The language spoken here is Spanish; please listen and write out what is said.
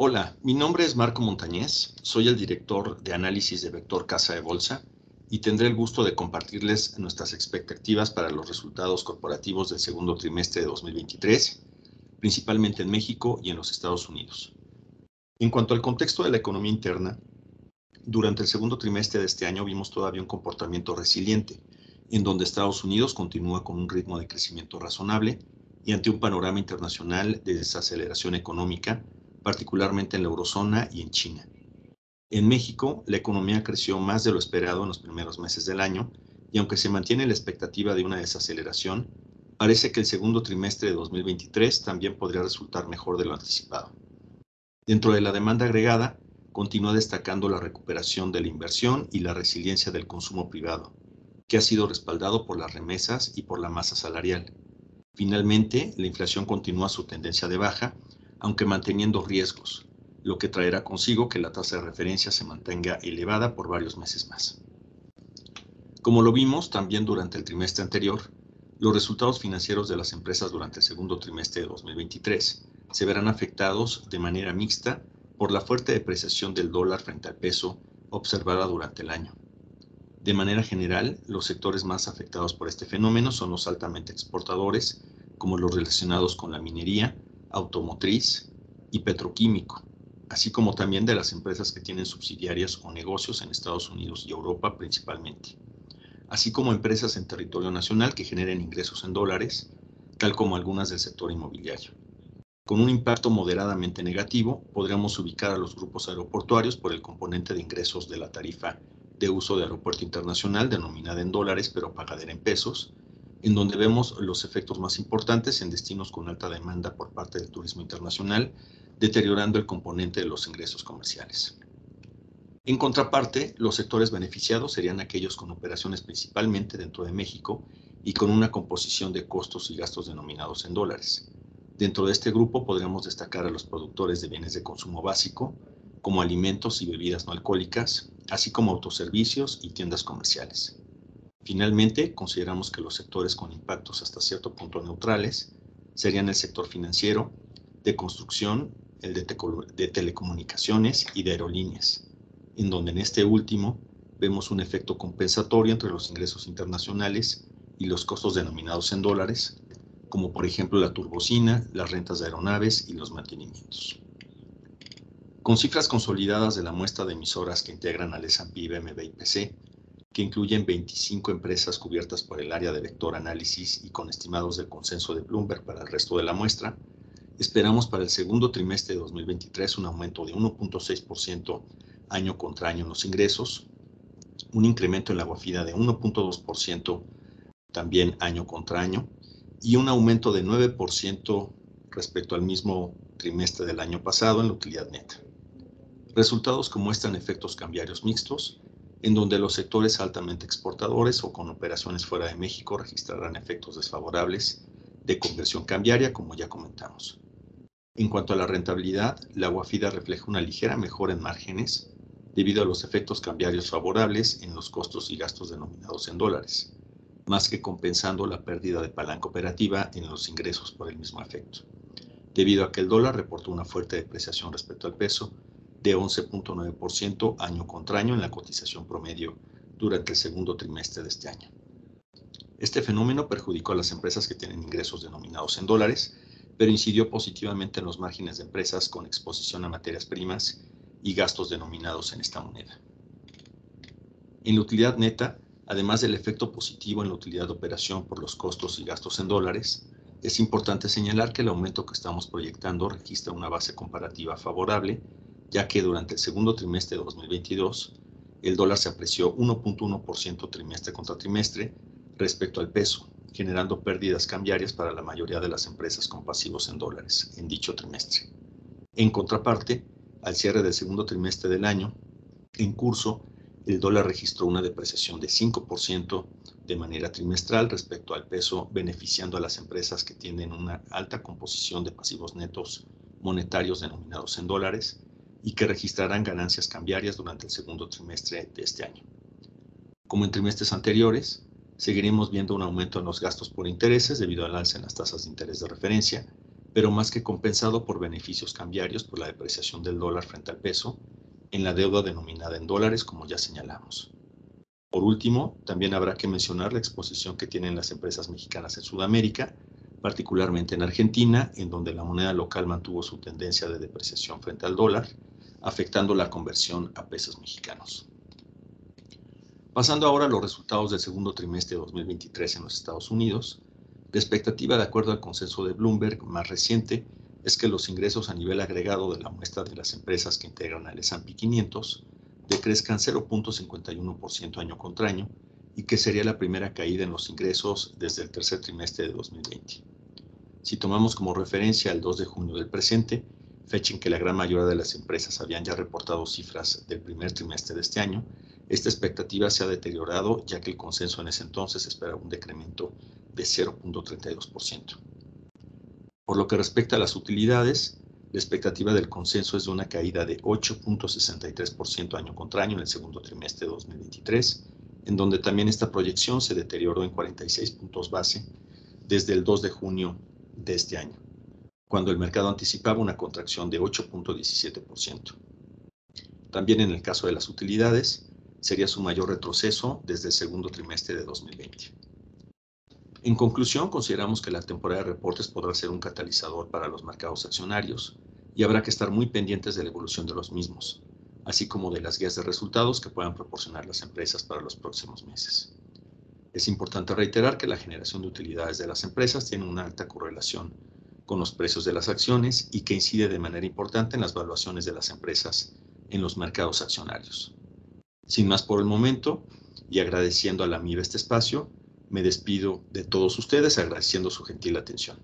Hola, mi nombre es Marco Montañez, soy el director de análisis de Vector Casa de Bolsa y tendré el gusto de compartirles nuestras expectativas para los resultados corporativos del segundo trimestre de 2023, principalmente en México y en los Estados Unidos. En cuanto al contexto de la economía interna, durante el segundo trimestre de este año vimos todavía un comportamiento resiliente, en donde Estados Unidos continúa con un ritmo de crecimiento razonable y ante un panorama internacional de desaceleración económica particularmente en la eurozona y en China. En México, la economía creció más de lo esperado en los primeros meses del año y aunque se mantiene la expectativa de una desaceleración, parece que el segundo trimestre de 2023 también podría resultar mejor de lo anticipado. Dentro de la demanda agregada, continúa destacando la recuperación de la inversión y la resiliencia del consumo privado, que ha sido respaldado por las remesas y por la masa salarial. Finalmente, la inflación continúa su tendencia de baja aunque manteniendo riesgos, lo que traerá consigo que la tasa de referencia se mantenga elevada por varios meses más. Como lo vimos también durante el trimestre anterior, los resultados financieros de las empresas durante el segundo trimestre de 2023 se verán afectados de manera mixta por la fuerte depreciación del dólar frente al peso observada durante el año. De manera general, los sectores más afectados por este fenómeno son los altamente exportadores, como los relacionados con la minería, automotriz y petroquímico, así como también de las empresas que tienen subsidiarias o negocios en Estados Unidos y Europa principalmente, así como empresas en territorio nacional que generen ingresos en dólares, tal como algunas del sector inmobiliario. Con un impacto moderadamente negativo, podríamos ubicar a los grupos aeroportuarios por el componente de ingresos de la tarifa de uso de aeropuerto internacional denominada en dólares pero pagadera en pesos, en donde vemos los efectos más importantes en destinos con alta demanda por parte del turismo internacional, deteriorando el componente de los ingresos comerciales. En contraparte, los sectores beneficiados serían aquellos con operaciones principalmente dentro de México y con una composición de costos y gastos denominados en dólares. Dentro de este grupo podríamos destacar a los productores de bienes de consumo básico, como alimentos y bebidas no alcohólicas, así como autoservicios y tiendas comerciales. Finalmente, consideramos que los sectores con impactos hasta cierto punto neutrales serían el sector financiero, de construcción, el de, telecomunicaciones y de aerolíneas, en donde en este último vemos un efecto compensatorio entre los ingresos internacionales y los costos denominados en dólares, como por ejemplo la turbocina, las rentas de aeronaves y los mantenimientos. Con cifras consolidadas de la muestra de emisoras que integran al S&P, BMB y PC, que incluyen 25 empresas cubiertas por el área de vector análisis y con estimados del consenso de Bloomberg para el resto de la muestra, esperamos para el segundo trimestre de 2023 un aumento de 1.6% año contra año en los ingresos, un incremento en la guafida de 1.2% también año contra año y un aumento de 9% respecto al mismo trimestre del año pasado en la utilidad neta. Resultados que muestran efectos cambiarios mixtos, en donde los sectores altamente exportadores o con operaciones fuera de México registrarán efectos desfavorables de conversión cambiaria, como ya comentamos. En cuanto a la rentabilidad, la guafida refleja una ligera mejora en márgenes debido a los efectos cambiarios favorables en los costos y gastos denominados en dólares, más que compensando la pérdida de palanca operativa en los ingresos por el mismo efecto, debido a que el dólar reportó una fuerte depreciación respecto al peso de 11.9% año contra año en la cotización promedio durante el segundo trimestre de este año. Este fenómeno perjudicó a las empresas que tienen ingresos denominados en dólares, pero incidió positivamente en los márgenes de empresas con exposición a materias primas y gastos denominados en esta moneda. En la utilidad neta, además del efecto positivo en la utilidad de operación por los costos y gastos en dólares, es importante señalar que el aumento que estamos proyectando registra una base comparativa favorable ya que durante el segundo trimestre de 2022 el dólar se apreció 1.1% trimestre contra trimestre respecto al peso, generando pérdidas cambiarias para la mayoría de las empresas con pasivos en dólares en dicho trimestre. En contraparte, al cierre del segundo trimestre del año, en curso, el dólar registró una depreciación de 5% de manera trimestral respecto al peso, beneficiando a las empresas que tienen una alta composición de pasivos netos monetarios denominados en dólares y que registrarán ganancias cambiarias durante el segundo trimestre de este año. Como en trimestres anteriores, seguiremos viendo un aumento en los gastos por intereses debido al alza en las tasas de interés de referencia, pero más que compensado por beneficios cambiarios por la depreciación del dólar frente al peso en la deuda denominada en dólares, como ya señalamos. Por último, también habrá que mencionar la exposición que tienen las empresas mexicanas en Sudamérica, particularmente en Argentina, en donde la moneda local mantuvo su tendencia de depreciación frente al dólar, afectando la conversión a pesos mexicanos. Pasando ahora a los resultados del segundo trimestre de 2023 en los Estados Unidos, la expectativa, de acuerdo al consenso de Bloomberg más reciente, es que los ingresos a nivel agregado de la muestra de las empresas que integran al S&P 500 decrezcan 0.51% año contra año y que sería la primera caída en los ingresos desde el tercer trimestre de 2020. Si tomamos como referencia el 2 de junio del presente, fecha en que la gran mayoría de las empresas habían ya reportado cifras del primer trimestre de este año, esta expectativa se ha deteriorado ya que el consenso en ese entonces esperaba un decremento de 0.32%. Por lo que respecta a las utilidades, la expectativa del consenso es de una caída de 8.63% año contra año en el segundo trimestre de 2023, en donde también esta proyección se deterioró en 46 puntos base desde el 2 de junio de este año, cuando el mercado anticipaba una contracción de 8.17%. También en el caso de las utilidades, sería su mayor retroceso desde el segundo trimestre de 2020. En conclusión, consideramos que la temporada de reportes podrá ser un catalizador para los mercados accionarios y habrá que estar muy pendientes de la evolución de los mismos, así como de las guías de resultados que puedan proporcionar las empresas para los próximos meses. Es importante reiterar que la generación de utilidades de las empresas tiene una alta correlación con los precios de las acciones y que incide de manera importante en las valuaciones de las empresas en los mercados accionarios. Sin más por el momento, y agradeciendo a la MIB este espacio, me despido de todos ustedes agradeciendo su gentil atención.